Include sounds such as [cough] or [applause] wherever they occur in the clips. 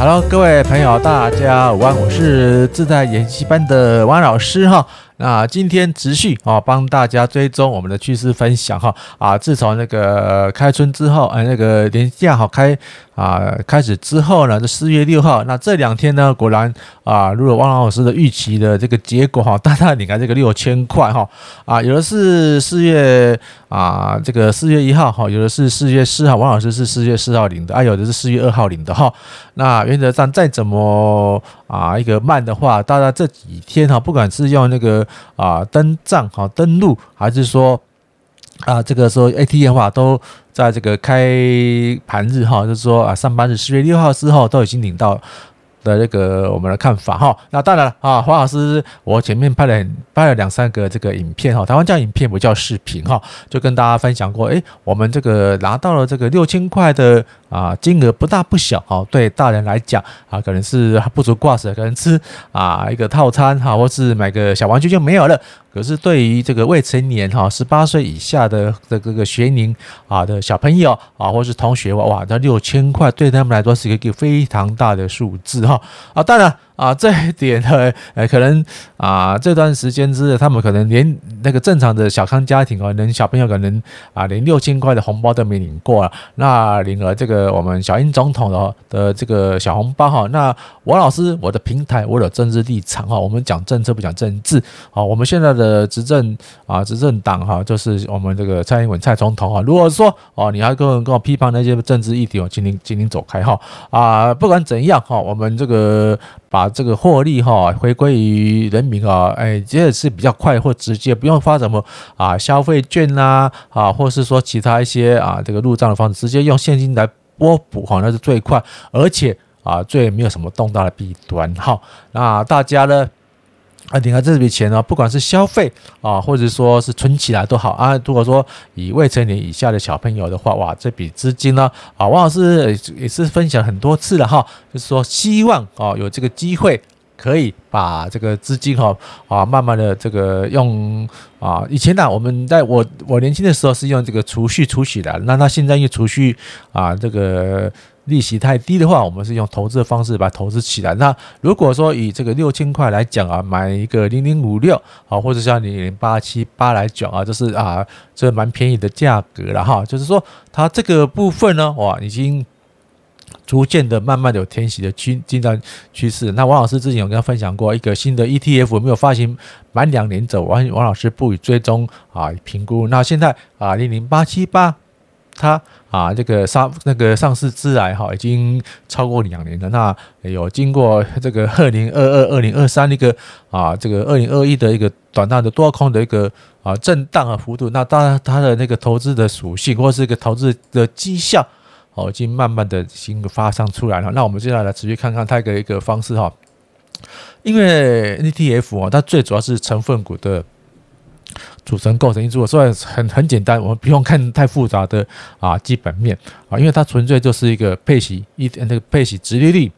Hello，各位朋友，大家午安，我是自在研习班的汪老师哈。那今天持续啊，帮大家追踪我们的趋势分享哈啊，自从那个开春之后，呃，那个年假好开啊开始之后呢，这四月六号，那这两天呢，果然啊，如果汪老师的预期的这个结果哈，大大领来这个六千块哈啊，有的是四月啊这个四月一号哈，有的是四月四号，汪老师是四月四号领的，啊，有的是四月二号领的哈。那原则上再怎么啊一个慢的话，大家这几天哈，不管是用那个。啊，登账哈，登录还是说啊，这个说 ATM 话都在这个开盘日哈，就是说啊，上班日四月六号之后都已经领到的那个我们的看法哈。那当然了啊，黄老师，我前面拍了拍了两三个这个影片哈，台湾叫影片不叫视频哈，就跟大家分享过，诶，我们这个拿到了这个六千块的。啊，金额不大不小哈，对大人来讲啊，可能是不足挂齿，可能吃啊一个套餐哈，或是买个小玩具就没有了。可是对于这个未成年哈，十八岁以下的这个个学龄啊的小朋友啊，或是同学哇哇，那六千块对他们来说是一个非常大的数字哈啊，当然。啊，这一点呢，[laughs] 呃，可能啊，这段时间之内，他们可能连那个正常的小康家庭啊，连小朋友可能啊，连六千块的红包都没领过了。那领了这个我们小英总统的的这个小红包哈。那王老师，我的平台我有政治立场哈，我们讲政策不讲政治。好，我们现在的执政啊，执政党哈，就是我们这个蔡英文蔡总统哈。如果说哦，你要跟我跟我批判那些政治议题，我请您请您走开哈。啊，不管怎样哈，我们这个。把这个获利哈回归于人民啊，哎，这也是比较快或直接，不用发什么啊消费券呐啊，或是说其他一些啊这个入账的方式，直接用现金来拨补哈，那是最快，而且啊最没有什么动大的弊端哈。那大家呢？啊，你看这笔钱呢，不管是消费啊，或者说是存起来都好啊。如果说以未成年以下的小朋友的话，哇，这笔资金呢，啊，王老师也是分享很多次了哈，就是说希望啊有这个机会可以把这个资金哈啊慢慢的这个用啊，以前呢我们在我我年轻的时候是用这个储蓄储起来，那他现在因为储蓄啊这个。利息太低的话，我们是用投资的方式把它投资起来。那如果说以这个六千块来讲啊，买一个零零五六啊，或者像零零八七八来讲啊，就是啊，这蛮便宜的价格了哈。就是说它这个部分呢，哇，已经逐渐的慢慢的有填息的趋进展趋势。那王老师之前有跟他分享过一个新的 ETF，没有发行满两年走，王王老师不予追踪啊评估。那现在啊，零零八七八。它啊，这个上那个上市之来哈，已经超过两年了。那有经过这个二零二二、二零二三那个啊，这个二零二一的一个短暂的多空的一个啊震荡啊幅度。那当然，它的那个投资的属性或是一个投资的绩效，哦，已经慢慢的已经发生出来了。那我们接下来持续看看它的一个方式哈，因为 ETF 啊，它最主要是成分股的。组成构成因素，虽然很很简单，我们不用看太复杂的啊基本面啊，因为它纯粹就是一个配息一那个配息直利率，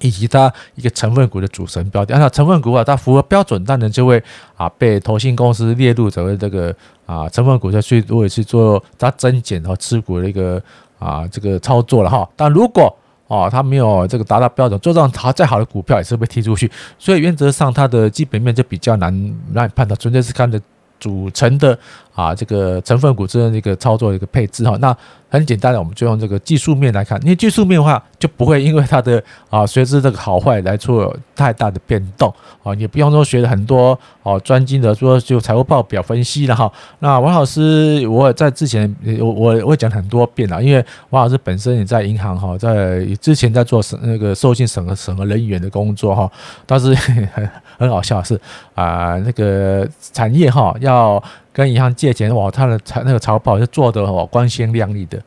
以及它一个成分股的组成标的。按照成分股啊，它符合标准，当然就会啊被投信公司列入成为这个啊成分股，再去如果去做它增减和持股的一个啊这个操作了哈。但如果哦，它没有这个达到标准，就算它再好的股票也是被踢出去，所以原则上它的基本面就比较难让你判断，纯粹是看的组成的啊这个成分股之间的一个操作一个配置哈。那很简单的，我们就用这个技术面来看，因为技术面的话就不会因为它的啊随之这个好坏来做太大的变动啊，也不用说学了很多哦专精的说就财务报表分析了哈。那王老师我在之前我我我讲很多遍了，因为王老师本身也在银行哈，在之前在做审那个授信审核审核人员的工作哈，但是很 [laughs] 很好笑的是啊那个产业哈要。跟银行借钱哇，他的财那个财报是做的哇光鲜亮丽的。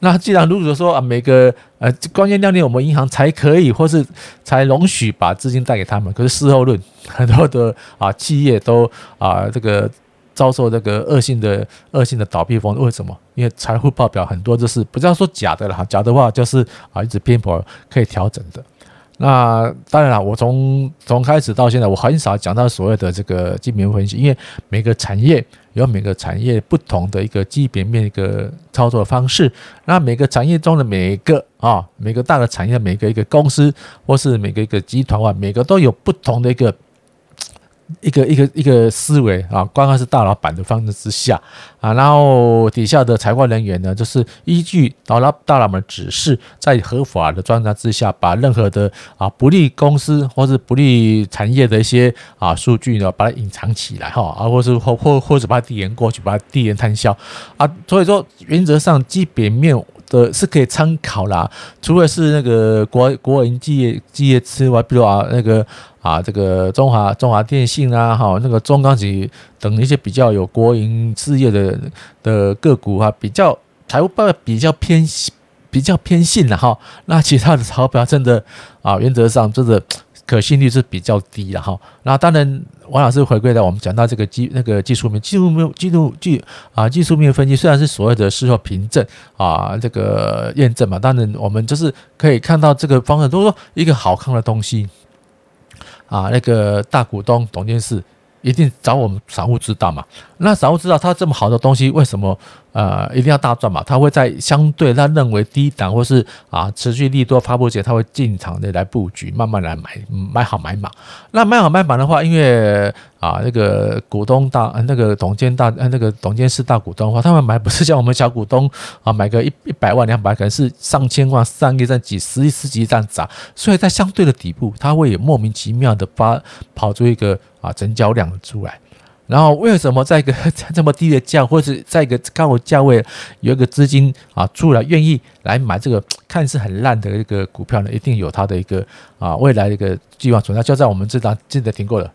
那既然如果说啊每个呃光鲜亮丽，我们银行才可以或是才容许把资金贷给他们。可是事后论，很多的啊企业都啊这个遭受这个恶性的恶性的倒闭风。为什么？因为财务报表很多就是不要说假的了哈，假的话就是啊一直偏颇可以调整的。那当然了，我从从开始到现在，我很少讲到所谓的这个基本面分析，因为每个产业有每个产业不同的一个基本面一个操作方式。那每个产业中的每一个啊，每个大的产业，每个一个公司或是每个一个集团啊，每个都有不同的一个。一个一个一个思维啊，刚刚是大老板的方式之下啊，然后底下的财会人员呢，就是依据老老大老板指示，在合法的状态之下，把任何的啊不利公司或是不利产业的一些啊数据呢，把它隐藏起来哈，啊，或是或或或者把它递延过去，把它递延摊销啊，所以说原则上基本面的是可以参考啦，除了是那个国国营企业企业之外，比如啊那个。啊，这个中华中华电信啊，哈，那个中钢级等一些比较有国营事业的的个股啊，比较财务报比较偏比较偏信的哈。那其他的钞票真的啊，原则上真的可信率是比较低的哈。那当然，王老师回归到我们讲到这个技那个技术面，技术面技术技啊技术面分析，虽然是所谓的事后凭证啊，这个验证嘛，当然我们就是可以看到这个方向，都说一个好看的东西。啊，那个大股东董监事一定找我们散户知道嘛？那散户知道他这么好的东西，为什么呃一定要大赚嘛？他会在相对他认为低档或是啊持续利多发布前，他会进场的来布局，慢慢来买买好买满。那买好买满的话，因为啊那个股东大那个董监大那个董监事大股东的话，他们买不是像我们小股东啊买个一一百万两百，可能是上千万、上亿、上几十亿、十几亿这样涨，所以在相对的底部，他会有莫名其妙的发跑出一个啊成交量出来。然后为什么在一个 [laughs] 这么低的价，或者在一个高的价位，有一个资金啊出来愿意来买这个看似很烂的一个股票呢？一定有它的一个啊未来的一个计划存在，就在我们这档记得听过了。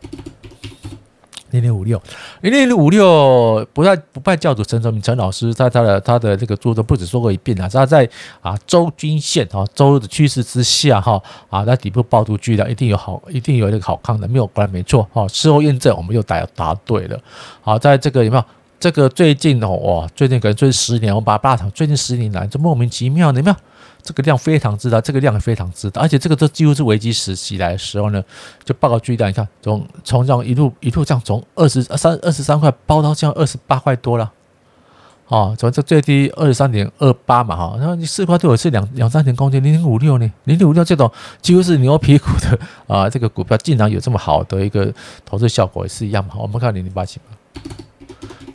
零零五六，零零五六不败不败教主陈崇明陈老师在他的他的这个著作不止说过一遍啊，他在啊周均线啊周的趋势之下哈啊在底部爆出巨量，一定有好一定有那个好康的，没有果然没错哈，事后验证我们又答答对了，好，在这个有没有？这个最近哦哇最近可能最近十年我把八场最近十年来这莫名其妙的有没有？这个量非常之大，这个量也非常之大，而且这个都几乎是危机时期来的时候呢，就报告巨量，你看从从这样一路一路这样从二十三二十三块包到这样二十八块多了，哦，从这最低二十三点二八嘛哈，然后你四块多也是两两三点空间，零点五六呢，零点五六这种几乎是牛皮股的啊，这个股票竟然有这么好的一个投资效果也是一样嘛，我们看零零八七吧。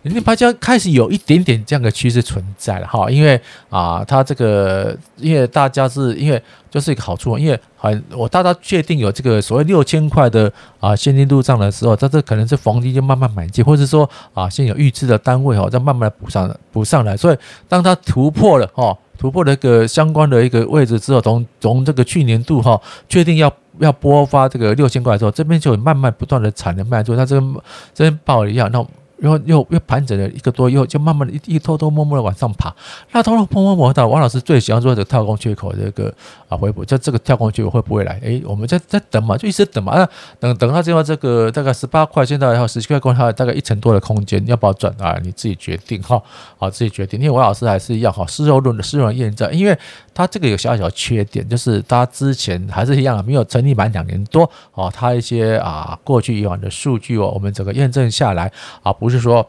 零零八七开始有一点点这样的趋势存在了哈，因为啊，它这个因为大家是因为就是一个好处，因为很我大家确定有这个所谓六千块的啊现金入账的时候，它这可能是逢低就慢慢买进，或者说啊现有预支的单位哈，再慢慢补上补上来。所以当它突破了哈，突破了一个相关的一个位置之后，从从这个去年度哈确定要要拨发这个六千块之后，这边就慢慢不断的产能卖出，它这个这边爆了一样那。然后又又盘整了一个多月，又就慢慢的一一偷偷摸摸的往上爬。那偷偷摸摸摸到王老师最喜欢做的跳空缺口这个啊回补，就这个跳空缺口会不会来？诶，我们在在等嘛，就一直等嘛。那等等到最后这个大概十八块，现在还有十七块，共它大概一成多的空间，要不要转啊？你自己决定哈，好自己决定。因为王老师还是一样哈，事后论的事后验证，因为它这个有小小缺点，就是它之前还是一样没有成立满两年多哦，它一些啊过去以往的数据哦，我们整个验证下来啊不。是说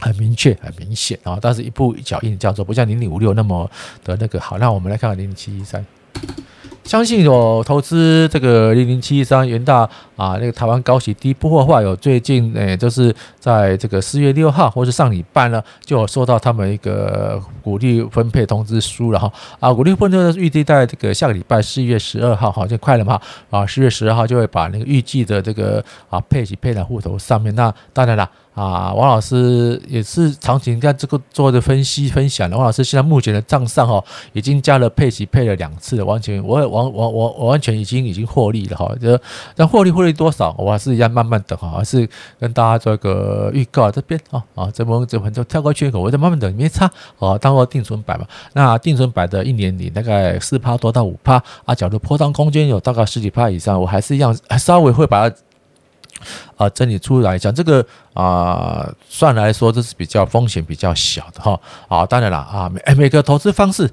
很明确、很明显啊，但是一步一脚印这样做，不像零零五六那么的那个好。那我们来看看零零七一三。相信有投资这个零零七三元大啊，那个台湾高息低波的话，有最近诶，就是在这个四月六号或是上礼拜呢，就有收到他们一个股利分配通知书了哈啊，股利分配呢预计在这个下个礼拜四月十二号哈就快了嘛啊，四月十二号就会把那个预计的这个啊配息配到户头上面。那当然了。啊，王老师也是长期在这个做的分析分享的。王老师现在目前的账上哈，已经加了配息配了两次，完全我也完完完完全已经已经获利了哈。这但获利获利多少，我还是要慢慢等哈，还是跟大家做一个预告这边啊啊，这么这么就跳过缺口，我再慢慢等，没差啊，当做定存摆嘛。那定存摆的一年里大概四趴多到五趴啊，假如波动空间有大概十几趴以上，我还是一样稍微会把它。啊，整理出来讲这个啊，算来说这是比较风险比较小的哈。啊，当然了啊，每每个投资方式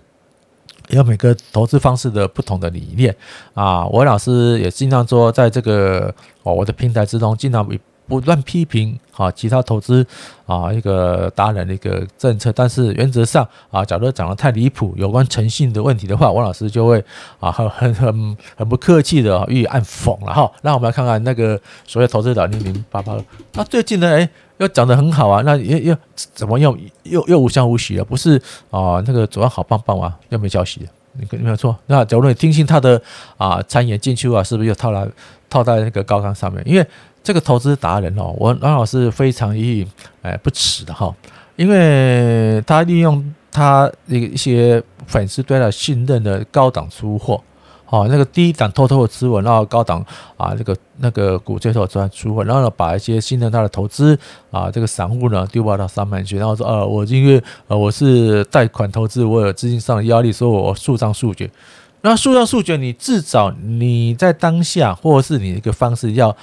有每个投资方式的不同的理念啊。我老师也经常说，在这个哦我的平台之中，经常不断批评啊，其他投资啊一个达人的一个政策，但是原则上啊，假如讲得太离谱，有关诚信的问题的话，王老师就会啊很很很很不客气的予以暗讽了哈。那我们来看看那个所谓投资的零零八八，那最近呢，诶又讲得很好啊，那又又怎么又又又无声无息了？不是啊，那个主要好棒棒啊，又没消息了，你没有错。那假如你听信他的啊谗言进去啊，是不是又套来套在那个高岗上面？因为这个投资达人哦，我王老师非常予以哎不耻的哈，因为他利用他一一些粉丝对他信任的高档出货，哦，那个低档偷偷的持稳，然后高档啊那个那个股最后赚出货，然后呢把一些信任他的投资啊这个散户呢丢包到上面去，然后说呃我因为呃我是贷款投资，我有资金上的压力，所以我速战速决。那速战速决，你至少你在当下或者是你一个方式要。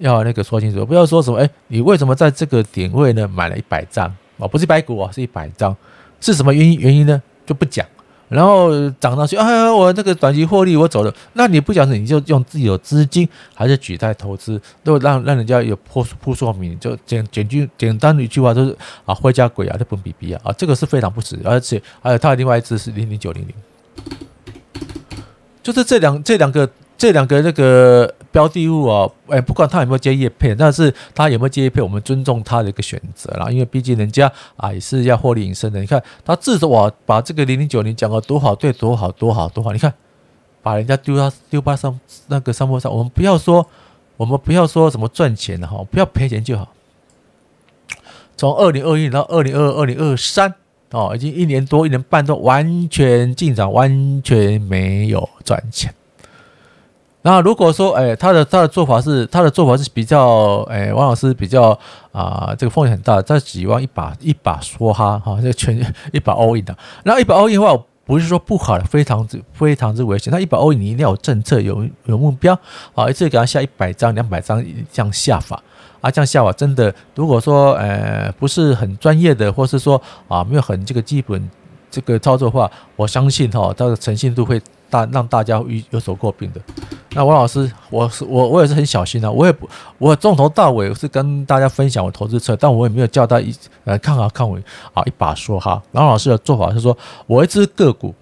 要那个说清楚，不要说什么哎，你为什么在这个点位呢买了一百张？哦，不是一百股啊，是一百张，是什么原因？原因呢？就不讲，然后涨上去，哎，我那个短期获利我走了，那你不讲，你就用自己的资金还是举债投资，都让让人家有扑扑朔迷离，就简简句简单的一句话就是啊，灰家鬼啊，这本比比啊，啊，这个是非常不值，而且还有他的另外一支是零零九零零，就是这两这两个。这两个那个标的物啊，哎，不管他有没有接业配，但是他有没有接业配，我们尊重他的一个选择啦。因为毕竟人家啊也是要获利营生的。你看他自着我把这个零零九零讲了多好，对，多好，多好，多好。你看把人家丢到丢巴上那个山坡上，我们不要说，我们不要说什么赚钱的哈，不要赔钱就好。从二零二一到二零二二、二零二三哦，已经一年多、一年半都完全进涨，完全没有赚钱。那如果说，哎，他的他的做法是，他的做法是比较，哎，王老师比较啊，这个风险很大，在指望一把一把梭哈哈，这个全 [laughs] 一把 all in 的。然后一把 all in 的话，不是说不好的，非常之非常之危险。那一把 all in 你一定要有政策，有有目标，啊，一次给他下一百张、两百张这样下法，啊，这样下法真的，如果说，呃，不是很专业的，或是说啊，没有很这个基本这个操作的话，我相信哈，它的诚信度会大让大家有有所诟病的。那王老师，我是我我也是很小心的，我也不我从头到尾是跟大家分享我投资策略，但我也没有叫他一呃看好看稳啊一把说哈。然后老师的做法是说，我一只个股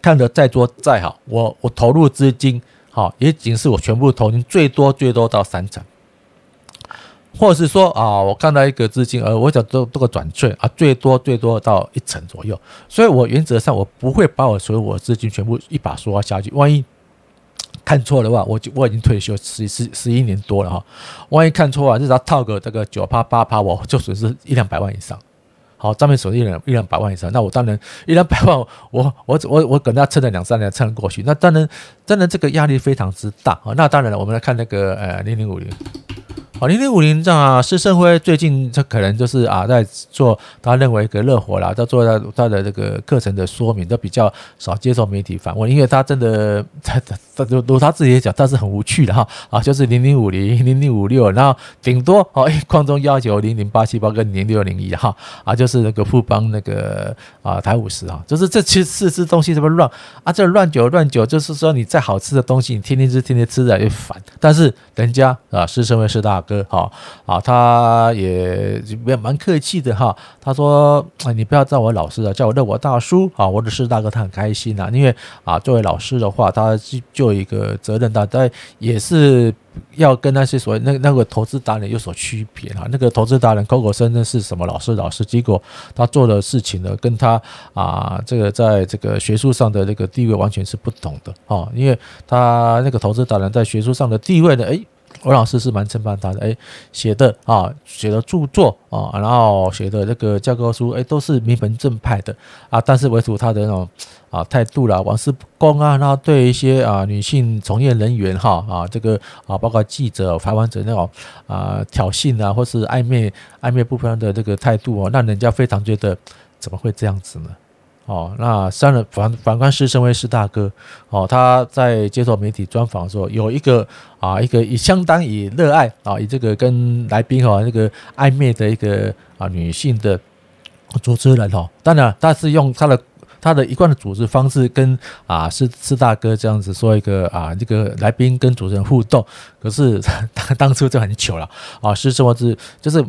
看得再多再好，我我投入资金好也仅是我全部投进最多最多到三成，或者是说啊我看到一个资金呃我想做做个转券啊最多最多到一成左右，所以我原则上我不会把我所有我的资金全部一把说下去，万一。看错的话，我就我已经退休十十十一年多了哈，[laughs] 万一看错啊，至少套个这个九趴八趴，我就损失一两百万以上。好，账面损失一两一两百万以上，那我当然一两百万我，我我我可能要撑了两三年撑过去，那当然当然这个压力非常之大啊。那当然了，我们来看那个呃零零五零。好，零零五零这样啊，施胜辉最近他可能就是啊，在做他认为一个热火啦，在做他他的这个课程的说明，都比较少接受媒体访问，因为他真的 [laughs] 他他如如他自己也讲，他是很无趣的哈啊，就是零零五零零零五六，然后顶多哦，矿中要求零零八七八跟零六零一哈啊，就是那个富邦那个啊台五十啊，就是这其实四支东西这么乱啊，这乱九乱九，就是说你再好吃的东西，你天天吃天天吃的也烦，但是人家啊施胜辉是大。哥，好啊，他也也蛮客气的哈。他说：“哎，你不要叫我老师啊，叫我热火大叔啊。”我的师大哥他很开心啊，因为啊，作为老师的话，他就有一个责任，他他也是要跟那些所谓那那个投资达人有所区别啊。那个投资达人口口声声是什么老师老师，结果他做的事情呢，跟他啊这个在这个学术上的这个地位完全是不同的啊。因为他那个投资达人在学术上的地位呢，诶。我老师是蛮称赞他的，哎，写的啊，写的著作啊，然后写的那个教科书，哎，都是名门正派的啊。但是唯独他的那种啊态度啦，玩世不恭啊，然后对一些啊女性从业人员哈啊这个啊，包括记者、采访者那种啊挑衅啊，或是暧昧暧昧不分的这个态度啊，让人家非常觉得怎么会这样子呢？哦，那三人反反观施升辉施大哥，哦，他在接受媒体专访的时候，有一个啊，一个以相当以热爱啊，以这个跟来宾哈那个暧昧的一个啊女性的主持人哦，当然他是用他的。他的一贯的组织方式跟啊是是大哥这样子说一个啊这个来宾跟主持人互动，可是 [laughs] 当当初就很糗了啊，是什么是就是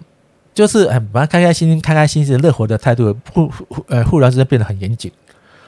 就是很蛮开开心心、开开心心、乐活的态度，忽忽呃忽然之间变得很严谨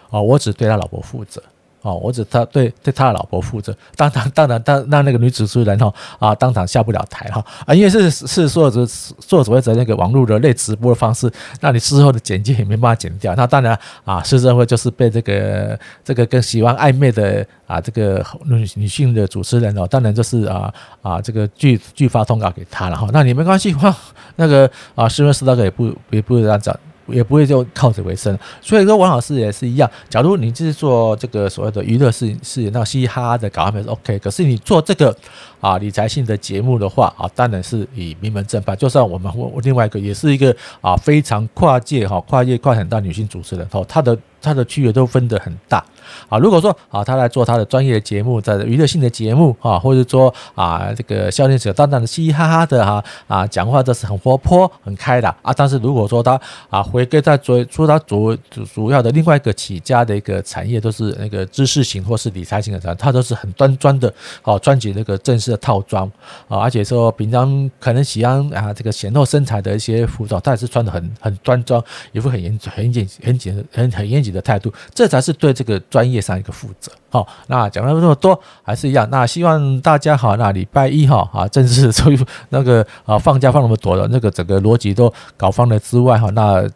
啊，我只对他老婆负责。哦，我只他对对他的老婆负责，当当当然当让那个女主持人哈啊当场下不了台哈啊，因为是是说着做所谓的那个网络的类直播的方式，那你事后的剪辑也没办法剪掉。那当然啊，私生会就是被这个这个跟喜欢暧昧的啊这个女女性的主持人哦，当然就是啊啊这个拒拒发通告给他了哈。那你没关系哈，那个啊，新闻斯大哥也不也不会这样讲。也不会就靠此为生，所以说王老师也是一样。假如你就是做这个所谓的娱乐事事业，那嘻哈的搞还是 OK。可是你做这个啊理财性的节目的话啊，当然是以名门正派。就算我们我另外一个也是一个啊非常跨界哈跨界跨很大女性主持人哦，她的。她的区域都分得很大啊。如果说啊，他来做他的专业节目，在娱乐性的节目啊，或者说啊，这个笑点者淡淡的嘻嘻哈哈的哈啊，讲话都是很活泼、很开的啊。但是如果说他啊，回归在主说他主主主要的另外一个起家的一个产业，都是那个知识型或是理财型的产业，他都是很端庄的哦，穿起那个正式的套装啊，而且说平常可能喜欢啊这个显露身材的一些服装，他也是穿得很很端庄，一副很严很严很严很很严谨的态度，这才是对这个专业上一个负责。好，那讲了这么多，还是一样。那希望大家好，那礼拜一哈啊，正式所以 [laughs] 那个啊放假放那么多的，那个整个逻辑都搞放了之外哈，那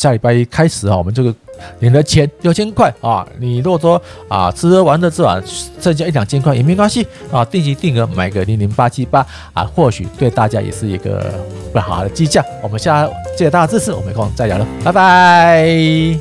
下礼拜一开始啊，我们这个领了钱六千块啊，你如果说啊吃喝玩乐之外剩下一两千块也没关系啊，定期定额买个零零八七八啊，或许对大家也是一个不好的计价。我们下谢谢大家支持，我们有空再聊了，拜拜。